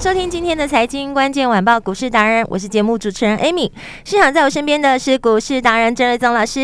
迎收听今天的财经关键晚报股市达人，我是节目主持人 Amy。市场在我身边的是股市达人郑瑞宗老师。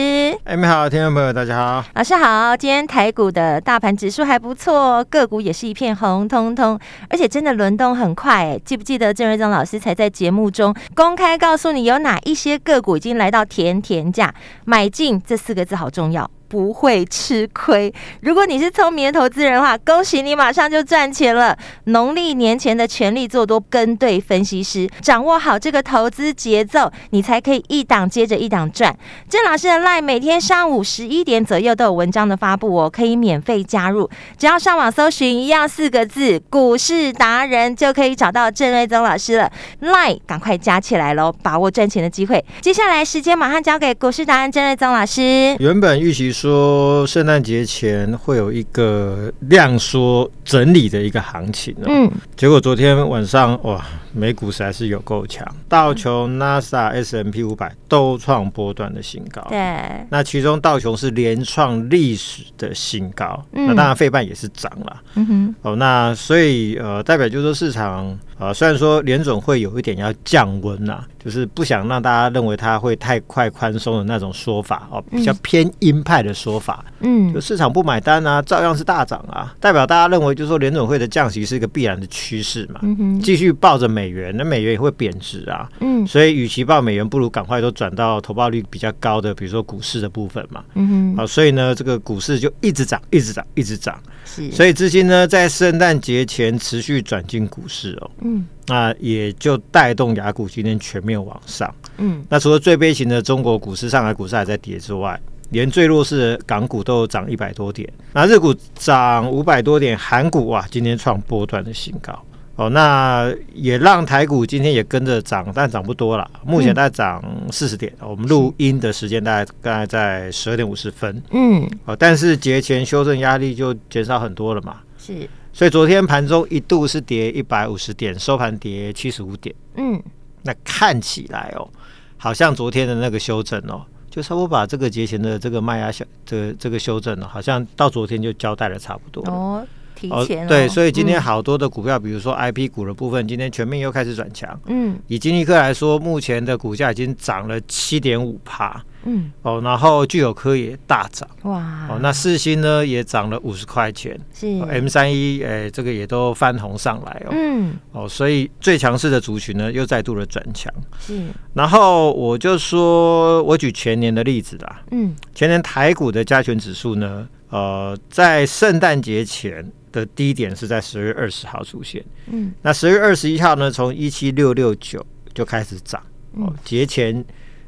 Amy 好，听众朋友大家好，老师好。今天台股的大盘指数还不错，个股也是一片红彤彤，而且真的轮动很快。记不记得郑瑞宗老师才在节目中公开告诉你，有哪一些个股已经来到甜甜价，买进这四个字好重要。不会吃亏。如果你是聪明的投资人的话，恭喜你马上就赚钱了。农历年前的全力做多，跟对分析师，掌握好这个投资节奏，你才可以一档接着一档赚。郑老师的 LINE 每天上午十一点左右都有文章的发布哦，可以免费加入。只要上网搜寻一样四个字“股市达人”，就可以找到郑瑞宗老师了。LINE 赶快加起来喽，把握赚钱的机会。接下来时间马上交给股市达人郑瑞宗老师。原本预期。说圣诞节前会有一个量缩整理的一个行情哦，嗯，结果昨天晚上哇，美股实在是有够强，道琼、纳斯达克、S&P 五百都创波段的新高，对，那其中道琼是连创历史的新高，那当然费半也是涨了，嗯哼，哦，那所以呃，代表就是说市场。啊，虽然说联总会有一点要降温呐，就是不想让大家认为它会太快宽松的那种说法哦，比较偏鹰派的说法，嗯，就市场不买单啊，照样是大涨啊，代表大家认为就是说联准会的降息是一个必然的趋势嘛，继续抱着美元，那美元也会贬值啊，嗯，所以与其抱美元，不如赶快都转到投报率比较高的，比如说股市的部分嘛，嗯哼，好，所以呢，这个股市就一直涨，一直涨，一直涨，是，所以资金呢在圣诞节前持续转进股市哦。嗯，那也就带动雅股今天全面往上。嗯，那除了最悲情的中国股市、上海股市还在跌之外，连最弱势的港股都有涨一百多点。那日股涨五百多点，韩股哇，今天创波段的新高。哦，那也让台股今天也跟着涨，但涨不多了。目前大概涨四十点。我们录音的时间大概大概在十二点五十分。嗯，哦，但是节前修正压力就减少很多了嘛。是。所以昨天盘中一度是跌一百五十点，收盘跌七十五点。嗯，那看起来哦，好像昨天的那个修正哦，就差不多把这个节前的这个卖压小，这个这个修正呢，好像到昨天就交代的差不多哦，提前、哦、对，所以今天好多的股票，嗯、比如说 IP 股的部分，今天全面又开始转强。嗯，以金立克来说，目前的股价已经涨了七点五趴。嗯。哦，然后具有科也大涨。哇。哦，那四星呢也涨了五十块钱，是。M 三一哎，这个也都翻红上来哦，嗯。哦，所以最强势的族群呢又再度的转强，是。然后我就说，我举全年的例子啦，嗯，前年台股的加权指数呢，呃，在圣诞节前的低点是在十月二十号出现，嗯，那十月二十一号呢，从一七六六九就开始涨，哦，节前。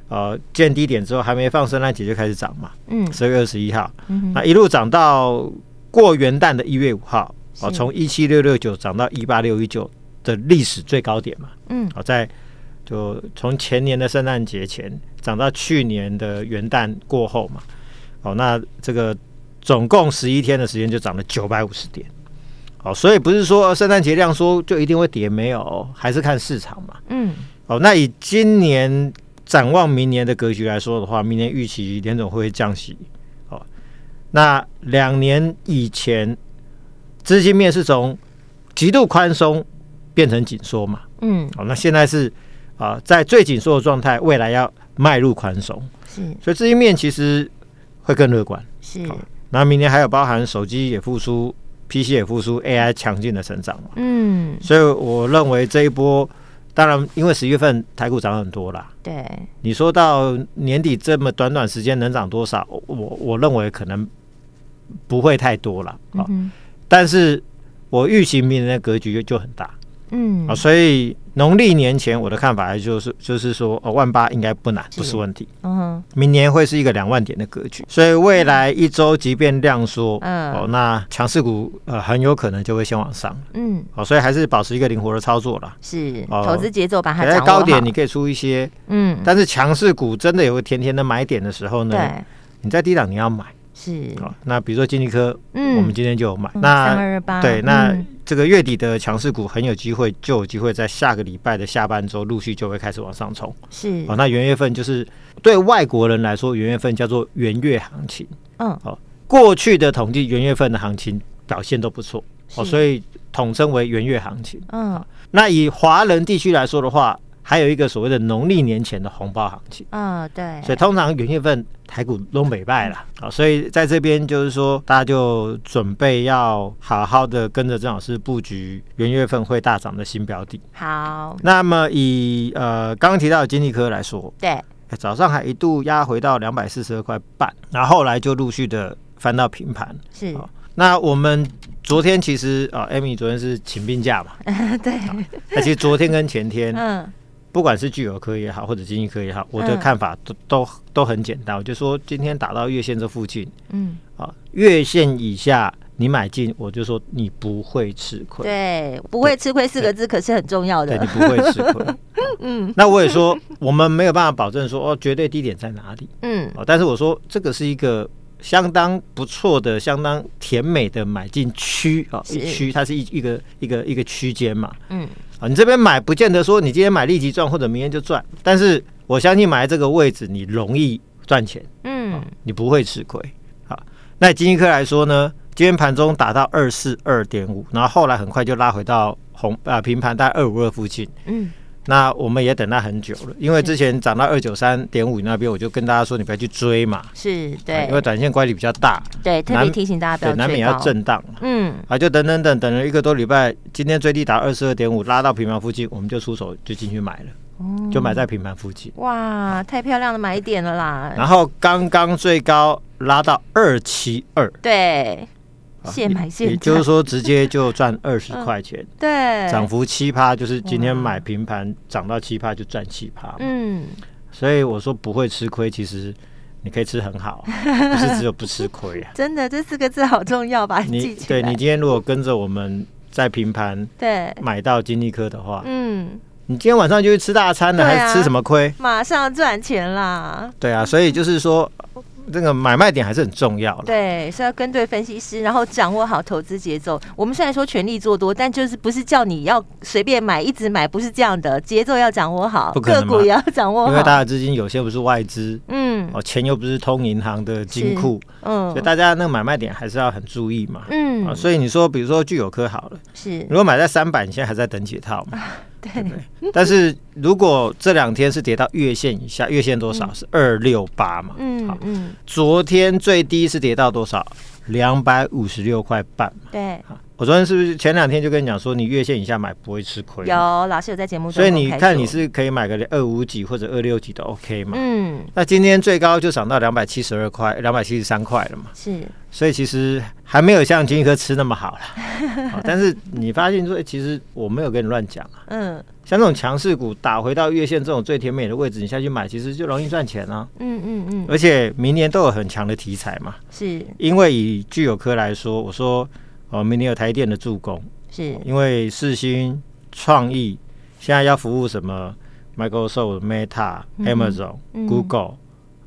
呃，见低点之后还没放圣诞节就开始涨嘛，嗯，十二月二十一号，嗯、那一路涨到过元旦的一月五号，哦，从一七六六九涨到一八六一九的历史最高点嘛，嗯，好，在就从前年的圣诞节前涨到去年的元旦过后嘛，哦，那这个总共十一天的时间就涨了九百五十点，哦，所以不是说圣诞节量缩就一定会跌，没有，还是看市场嘛，嗯，哦，那以今年。展望明年的格局来说的话，明年预期联总会降息。哦，那两年以前资金面是从极度宽松变成紧缩嘛？嗯，好，那现在是啊、呃，在最紧缩的状态，未来要迈入宽松。是，所以资金面其实会更乐观。是，那明年还有包含手机也复苏，PC 也复苏，AI 强劲的成长嘛？嗯，所以我认为这一波。当然，因为十月份台股涨很多啦。对，你说到年底这么短短时间能涨多少？我我认为可能不会太多了。嗯，但是我预期明年的格局就就很大。嗯，啊，所以农历年前，我的看法还就是就是说，哦，万八应该不难，不是问题。嗯，明年会是一个两万点的格局，所以未来一周即便量缩，嗯，哦，那强势股呃很有可能就会先往上。嗯，哦，所以还是保持一个灵活的操作啦。是，投资节奏把它在高点你可以出一些，嗯，但是强势股真的有个甜甜的买点的时候呢，对，你在低档你要买。是，哦，那比如说金丽科，嗯，我们今天就有买。那三二二八，对，那。这个月底的强势股很有机会，就有机会在下个礼拜的下半周陆续就会开始往上冲。是哦，那元月份就是对外国人来说，元月份叫做元月行情。嗯，哦，过去的统计元月份的行情表现都不错，哦，所以统称为元月行情。嗯，那以华人地区来说的话。还有一个所谓的农历年前的红包行情，嗯，对，所以通常元月份台股都没败了啊，所以在这边就是说，大家就准备要好好的跟着郑老师布局元月份会大涨的新标的。好，那么以呃刚刚提到的金丽科来说，对，早上还一度压回到两百四十二块半，然后后来就陆续的翻到平盘。是，那我们昨天其实啊，Amy 昨天是请病假嘛，对，那其实昨天跟前天，嗯。不管是聚友科也好，或者经济科也好，我的看法都、嗯、都都很简单，我就说今天打到月线这附近，嗯，啊，月线以下你买进，我就说你不会吃亏。对，不会吃亏四个字可是很重要的，对，对你不会吃亏。嗯，那我也说我们没有办法保证说哦绝对低点在哪里，嗯，哦，但是我说这个是一个相当不错的、相当甜美的买进区啊，一区它是一一个一个一个区间嘛，嗯。啊，你这边买不见得说你今天买立即赚，或者明天就赚，但是我相信买在这个位置你容易赚钱，嗯，你不会吃亏。好，那金济科来说呢，今天盘中打到二四二点五，然后后来很快就拉回到红啊平盘在二五二附近，嗯。那我们也等它很久了，因为之前涨到二九三点五那边，我就跟大家说你不要去追嘛，是对，因为短线乖离比较大，对，特别提醒大家不要追，难免要震荡，嗯，啊，就等等等等了一个多礼拜，今天最低打二十二点五，拉到平盘附近，我们就出手就进去买了，就买在平盘附近，哇，太漂亮的买点了啦，然后刚刚最高拉到二七二，对。现买现赚，也就是说直接就赚二十块钱，对，涨幅七趴，就是今天买平盘涨到七趴就赚七趴，嗯，所以我说不会吃亏，其实你可以吃很好，不是只有不吃亏啊，真的这四个字好重要吧？你对你今天如果跟着我们在平盘对买到金丽科的话，嗯，你今天晚上就去吃大餐了，还是吃什么亏？马上赚钱啦！对啊，所以就是说。这个买卖点还是很重要的，对，是要跟对分析师，然后掌握好投资节奏。我们虽然说全力做多，但就是不是叫你要随便买，一直买，不是这样的，节奏要掌握好，个股也要掌握好。因为大家资金有些不是外资，嗯，哦，钱又不是通银行的金库，嗯，所以大家那个买卖点还是要很注意嘛，嗯，啊，所以你说，比如说具有科好了，是，如果买在三百，你现在还在等解套嘛？对，对，但是如果这两天是跌到月线以下，月线多少？嗯、是二六八嘛？嗯好嗯，昨天最低是跌到多少？两百五十六块半嘛。对，我昨天是不是前两天就跟你讲说，你月线以下买不会吃亏？有老师有在节目中，所以你看你是可以买个二五几或者二六几都 OK 嘛？嗯，那今天最高就涨到两百七十二块，两百七十三块了嘛？是。所以其实还没有像金丽科吃那么好了，但是你发现说，其实我没有跟你乱讲啊。嗯，像这种强势股打回到月线这种最甜美的位置，你下去买，其实就容易赚钱啊。嗯嗯嗯。而且明年都有很强的题材嘛。是。因为以具有科来说，我说哦，明年有台电的助攻。是。因为四星、创意现在要服务什么？Microsoft、Meta、Amazon、Google。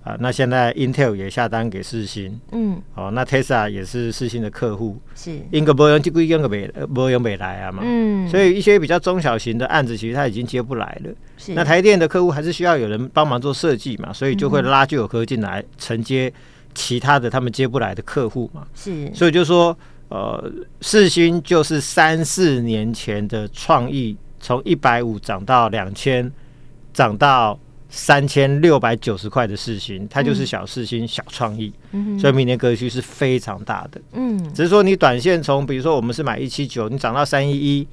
啊，那现在 Intel 也下单给四星，嗯，哦，那 Tesla 也是四星的客户，是，应该不用就归应该没，不用没来啊嘛，嗯，所以一些比较中小型的案子，其实他已经接不来了，是，那台电的客户还是需要有人帮忙做设计嘛，所以就会拉聚友科进来承接其他的他们接不来的客户嘛，是，所以就说，呃，四星就是三四年前的创意，从一百五涨到两千，涨到。三千六百九十块的四星，它就是小世芯、小创意，嗯、所以明年格局是非常大的。嗯，只是说你短线从，比如说我们是买一七九，你涨到三一一，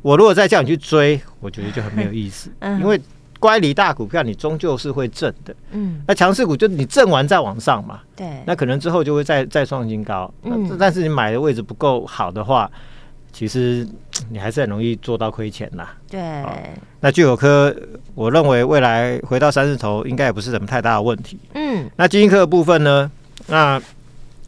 我如果再叫你去追，我觉得就很没有意思。嗯，因为乖离大股票你终究是会震的。嗯，那强势股就你震完再往上嘛。对，那可能之后就会再再创新高。嗯，但是你买的位置不够好的话。其实你还是很容易做到亏钱啦。对，那聚友科，我认为未来回到三字头应该也不是什么太大的问题。嗯，那晶心科的部分呢？那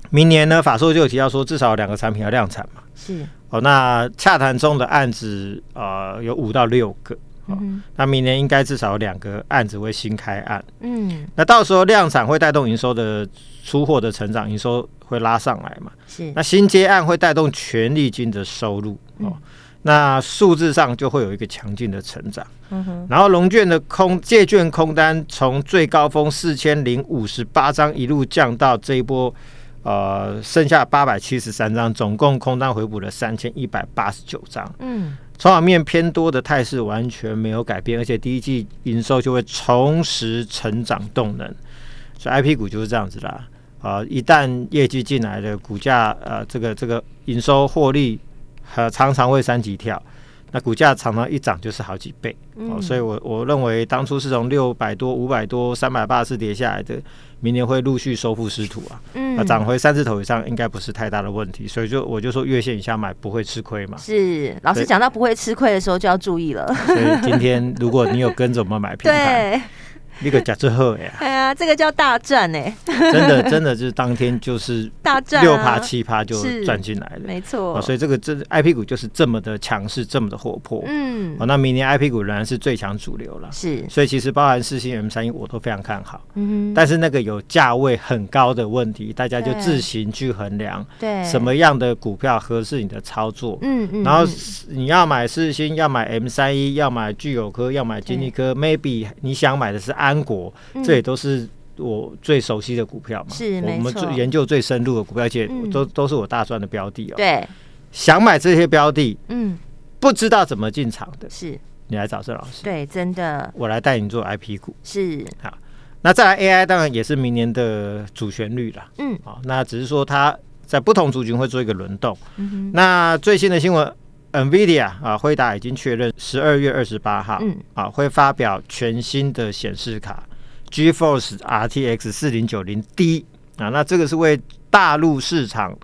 明年呢，法硕就有提到说，至少两个产品要量产嘛。是哦，那洽谈中的案子呃有五到六个。嗯、那明年应该至少有两个案子会新开案，嗯，那到时候量产会带动营收的出货的成长，营收会拉上来嘛？是，那新接案会带动权利金的收入，哦，嗯、那数字上就会有一个强劲的成长，嗯哼，然后龙券的空借券空单从最高峰四千零五十八张一路降到这一波，呃，剩下八百七十三张，总共空单回补了三千一百八十九张，嗯。筹码面偏多的态势完全没有改变，而且第一季营收就会重拾成长动能，所以 IP 股就是这样子啦。啊、呃，一旦业绩进来的股价，呃，这个这个营收获利，呃，常常会三级跳。那股价常常一涨就是好几倍，哦，嗯、所以我我认为当初是从六百多、五百多、三百八十四跌下来的，明年会陆续收复失土啊，嗯，那涨回三字头以上应该不是太大的问题，所以就我就说月线以下买不会吃亏嘛。是，老师讲到不会吃亏的时候就要注意了。所以今天如果你有跟着我们买平台。对那个假最后呀，哎呀，这个叫大赚哎，真的真的就是当天就是 大赚六趴七趴就赚进来了，没错。所以这个这 IP 股就是这么的强势，这么的活泼，嗯。哦，那明年 IP 股仍然是最强主流了，是。所以其实包含四星 M 三一我都非常看好，嗯。但是那个有价位很高的问题，大家就自行去衡量，对，什么样的股票合适你的操作，嗯嗯。然后你要买四星，要买 M 三一，要买聚友科，要买金立科，maybe 你想买的是安。安国，这也都是我最熟悉的股票嘛，是我们最研究最深入的股票，而且都都是我大赚的标的哦。对，想买这些标的，嗯，不知道怎么进场的，是你来找郑老师。对，真的，我来带你做 IP 股。是好，那再来 AI，当然也是明年的主旋律了。嗯，好，那只是说它在不同族群会做一个轮动。那最新的新闻。NVIDIA 啊，辉达已经确认十二月二十八号，嗯，啊会发表全新的显示卡 GeForce RTX 四零九零 D 啊，那这个是为大陆市场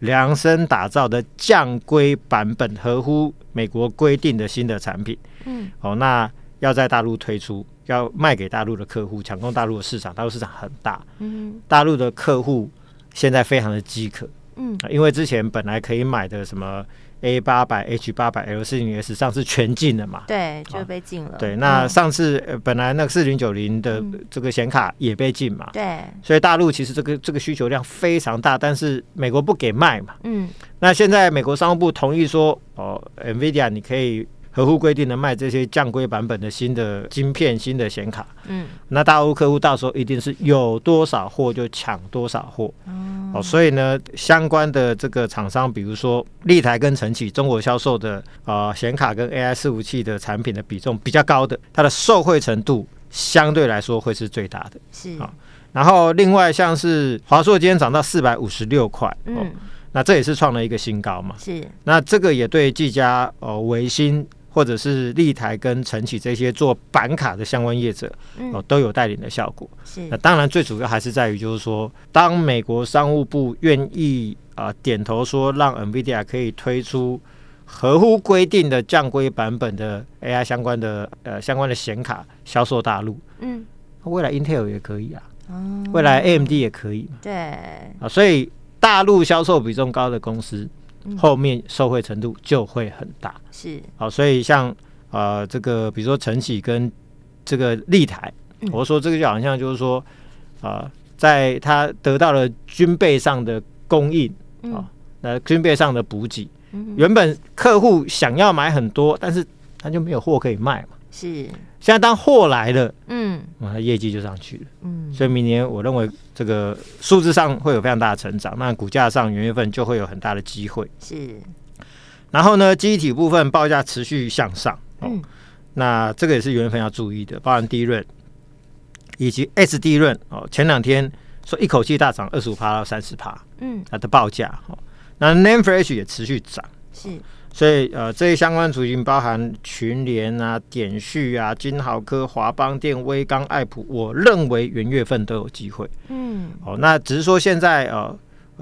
量身打造的降规版本，合乎美国规定的新的产品，嗯，哦，那要在大陆推出，要卖给大陆的客户，抢攻大陆的市场，大陆市场很大，嗯，大陆的客户现在非常的饥渴，嗯，因为之前本来可以买的什么。A 八百、H 八百、L 四零 S 上次全禁了嘛？对，就被禁了。对，那上次呃本来那个四零九零的这个显卡也被禁嘛？对，所以大陆其实这个这个需求量非常大，但是美国不给卖嘛。嗯，那现在美国商务部同意说，哦，NVIDIA 你可以。合乎规定的卖这些降规版本的新的晶片、新的显卡，嗯，那大陆客户到时候一定是有多少货就抢多少货，哦，哦，所以呢，相关的这个厂商，比如说立台跟晨起，中国销售的呃显卡跟 AI 伺服器的产品的比重比较高的，它的受惠程度相对来说会是最大的，是啊，哦。然后另外像是华硕今天涨到四百五十六块，嗯，哦，那这也是创了一个新高嘛，是。那这个也对技嘉呃微星。或者是立台跟晨起这些做板卡的相关业者，哦，都有带领的效果。是，那当然最主要还是在于，就是说，当美国商务部愿意啊、呃、点头说，让 NVIDIA 可以推出合乎规定的降规版本的 AI 相关的呃相关的显卡销售大陆，嗯，未来 Intel 也可以啊，哦、未来 AMD 也可以嘛，对，啊，所以大陆销售比重高的公司。后面受惠程度就会很大，是。好，所以像呃这个，比如说晨起跟这个立台，嗯、我说这个就好像就是说啊、呃，在他得到了军备上的供应啊，那、军备上的补给，嗯、原本客户想要买很多，但是他就没有货可以卖嘛。是，现在当货来了，嗯，啊，业绩就上去了，嗯，所以明年我认为这个数字上会有非常大的成长，那股价上元月份就会有很大的机会，是。然后呢，记忆体部分报价持续向上，哦，嗯，那这个也是元月份要注意的，包含 DRAM 以及 SDRAM 哦，前两天说一口气大涨二十五趴到三十趴，嗯，它的报价，哦，那 Name Flash 也持续涨，是。所以呃，这些相关族群包含群联啊、点序啊、金豪科、华邦电、威刚、爱普，我认为元月份都有机会。嗯，哦，那只是说现在呃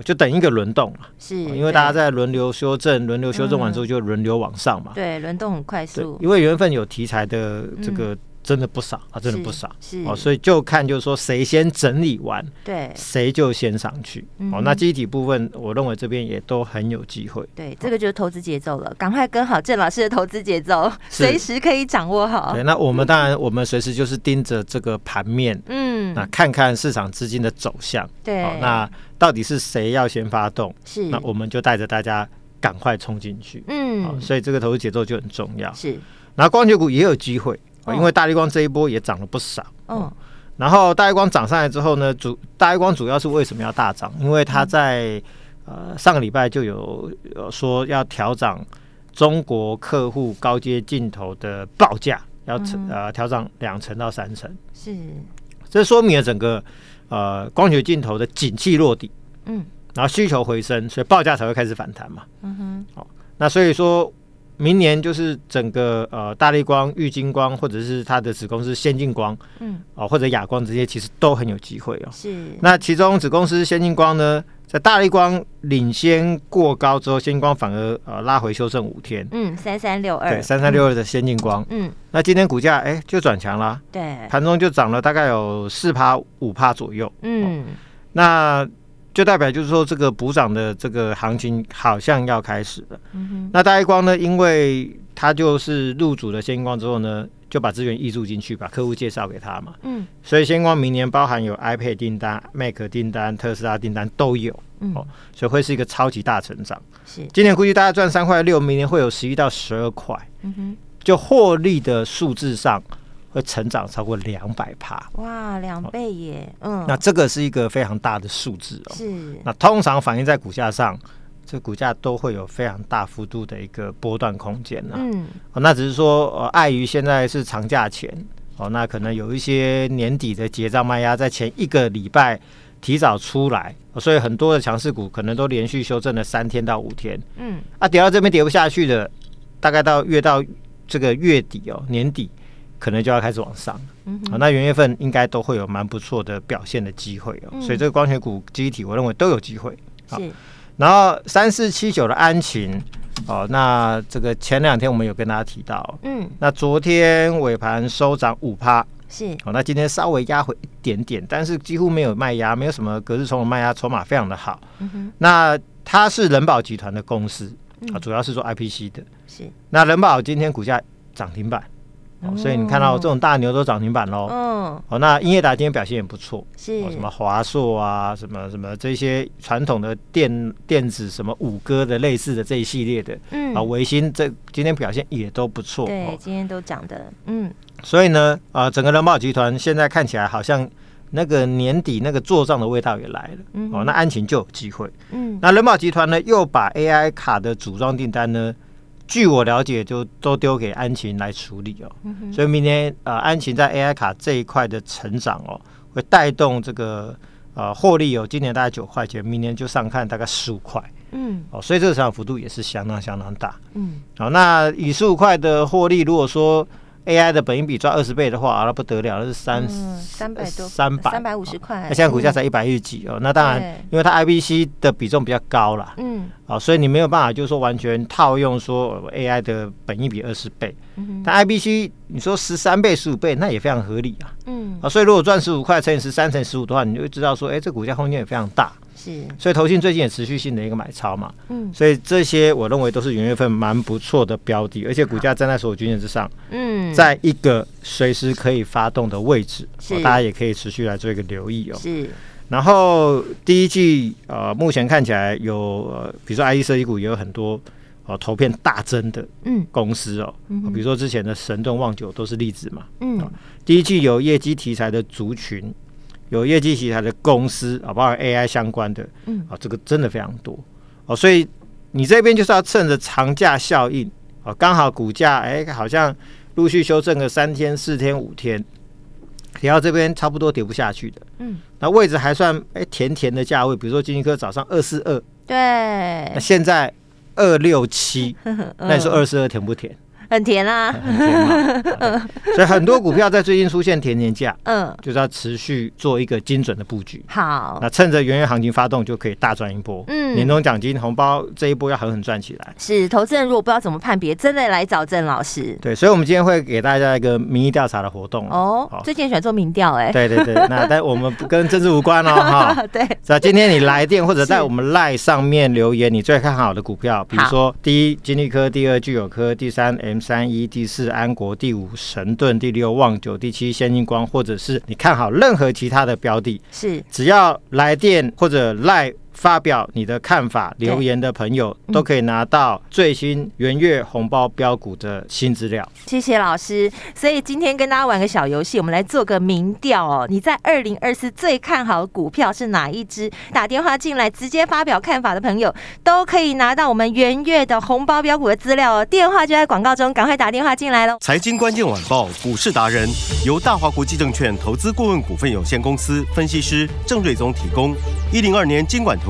就等一个轮动嘛，是，因为大家在轮流修正，轮流修正完之后就轮流往上嘛，对，轮动很快速，因为缘分有题材的这个。真的不少啊，真的不少，是，是哦，所以就看就是说谁先整理完，对，谁就先上去。嗯、哦，那记忆体部分，我认为这边也都很有机会。对，这个就是投资节奏了，赶快跟好郑老师的投资节奏，随时可以掌握好。对，那我们当然，我们随时就是盯着这个盘面，嗯，那看看市场资金的走向。对、哦，那到底是谁要先发动？是，那我们就带着大家赶快冲进去。嗯、哦，所以这个投资节奏就很重要。是，然后光学股也有机会。因为大立光这一波也涨了不少，嗯，然后大立光涨上来之后呢，主大立光主要是为什么要大涨？因为它在呃上个礼拜就有有说要调涨中国客户高阶镜头的报价，要呃调涨两成到三成，是，这说明了整个呃光学镜头的景气落地，嗯，然后需求回升，所以报价才会开始反弹嘛，嗯哼，好，那所以说。明年就是整个呃大力光、玉金光，或者是它的子公司先进光，嗯，哦或者亚光这些，其实都很有机会哦。是。那其中子公司先进光呢，在大力光领先过高之后，先进光反而呃拉回修正五天。嗯，三三六二。对，三三六二的先进光。嗯。那今天股价哎就转强了。对。盘中就涨了大概有四趴五趴左右。嗯。哦、那。就代表就是说，这个补涨的这个行情好像要开始了。嗯哼。那大一光呢，因为它就是入主了先光之后呢，就把资源挹注进去，把客户介绍给他嘛。嗯。所以先光明年包含有 iPad 订单、Mac 订单、特斯拉订单都有。嗯。哦，所以会是一个超级大成长。是。今年估计大概赚三块六，明年会有十一到十二块。嗯哼。就获利的数字上。会成长超过两百帕，哇，两倍耶！嗯，那这个是一个非常大的数字哦。是，那通常反映在股价上，这股价都会有非常大幅度的一个波段空间呢。嗯，哦，那只是说，呃，碍于现在是长假前，哦，那可能有一些年底的结账卖压在前一个礼拜提早出来，所以很多的强势股可能都连续修正了三天到五天。嗯，啊，跌到这边跌不下去的，大概到越到这个月底哦，年底。可能就要开始往上，嗯、哦，那元月份应该都会有蛮不错的表现的机会哦，嗯、所以这个光学股记忆体，我认为都有机会。是，然后三四七九的安勤，哦，那这个前两天我们有跟大家提到，嗯，那昨天尾盘收涨五趴，是，哦，那今天稍微压回一点点，但是几乎没有卖压，没有什么隔日冲的卖压，筹码非常的好。嗯哼，那它是人保集团的公司啊，主要是做 IPC 的，是。那人保今天股价涨停板。哦，所以你看到这种大牛都涨停板喽。嗯。哦，那英业达今天表现也不错。是。什么华硕啊，什么什么这些传统的电电子，什么五哥的类似的这一系列的。嗯。啊，维新这今天表现也都不错。对，今天都涨的。嗯。所以呢，啊，整个人保集团现在看起来好像那个年底那个做账的味道也来了。嗯。哦，那安晴就有机会。嗯。那人保集团呢，又把 AI 卡的组装订单呢。据我了解，就都丢给安勤来处理哦，嗯、所以明年呃，安勤在 AI 卡这一块的成长哦，会带动这个呃获利有、哦、今年大概九块钱，明年就上看大概十五块，嗯，哦，所以这个成长幅度也是相当相当大，嗯，好、哦，那以十五块的获利，如果说。AI 的本益比赚二十倍的话，那不得了，那是三三百多三百三百五十块。那现在股价才一百一十几哦，那当然，因为它 IBC 的比重比较高啦，嗯，啊，所以你没有办法就是说完全套用说 AI 的本益比二十倍，但 IBC 你说十三倍、十五倍，那也非常合理啊，嗯，啊，所以如果赚十五块乘以十三乘以十五的话，你就会知道说，哎，这股价空间也非常大。是，所以投信最近也持续性的一个买超嘛，嗯，所以这些我认为都是元月份蛮不错的标的，而且股价站在所有均线之上，嗯，在一个随时可以发动的位置，是，大家也可以持续来做一个留意哦。是，然后第一季呃，目前看起来有呃，比如说 IC 设计股也有很多哦、呃，投片大增的嗯。公司哦，嗯、比如说之前的神盾、旺九都是例子嘛，嗯、呃，第一季有业绩题材的族群。有业绩题材的公司啊，包括 AI 相关的，嗯，啊，这个真的非常多哦，所以你这边就是要趁着长假效应啊，刚好股价哎，好像陆续修正个三天、四天、五天，跌到这边差不多跌不下去的，嗯，那位置还算哎甜甜的价位，比如说金星科早上二四二，对，那现在二六七，那你说二四二甜不甜？很甜啊，很甜嘛。所以很多股票在最近出现甜甜价，嗯，就是要持续做一个精准的布局。好，那趁着元月行情发动，就可以大赚一波。嗯，年终奖金红包这一波要狠狠赚起来。是，投资人如果不知道怎么判别，真的来找郑老师。对，所以我们今天会给大家一个民意调查的活动哦。最近喜欢做民调哎。对对对，那但我们不跟政治无关哦哈。对。那今天你来电或者在我们 LINE 上面留言，你最看好的股票，比如说第一金利科，第二聚友科，第三 M 三一，第四安国，第五神盾，第六旺九，第七先进光，或者是你看好任何其他的标的，是只要来电或者 LINE。发表你的看法，留言的朋友都可以拿到最新元月红包标股的新资料。谢谢老师。所以今天跟大家玩个小游戏，我们来做个民调哦。你在二零二四最看好的股票是哪一支？打电话进来直接发表看法的朋友，都可以拿到我们元月的红包标股的资料哦。电话就在广告中，赶快打电话进来喽。财经关键晚报股市达人由大华国际证券投资顾问股份有限公司分析师郑瑞宗提供。一零二年监管投。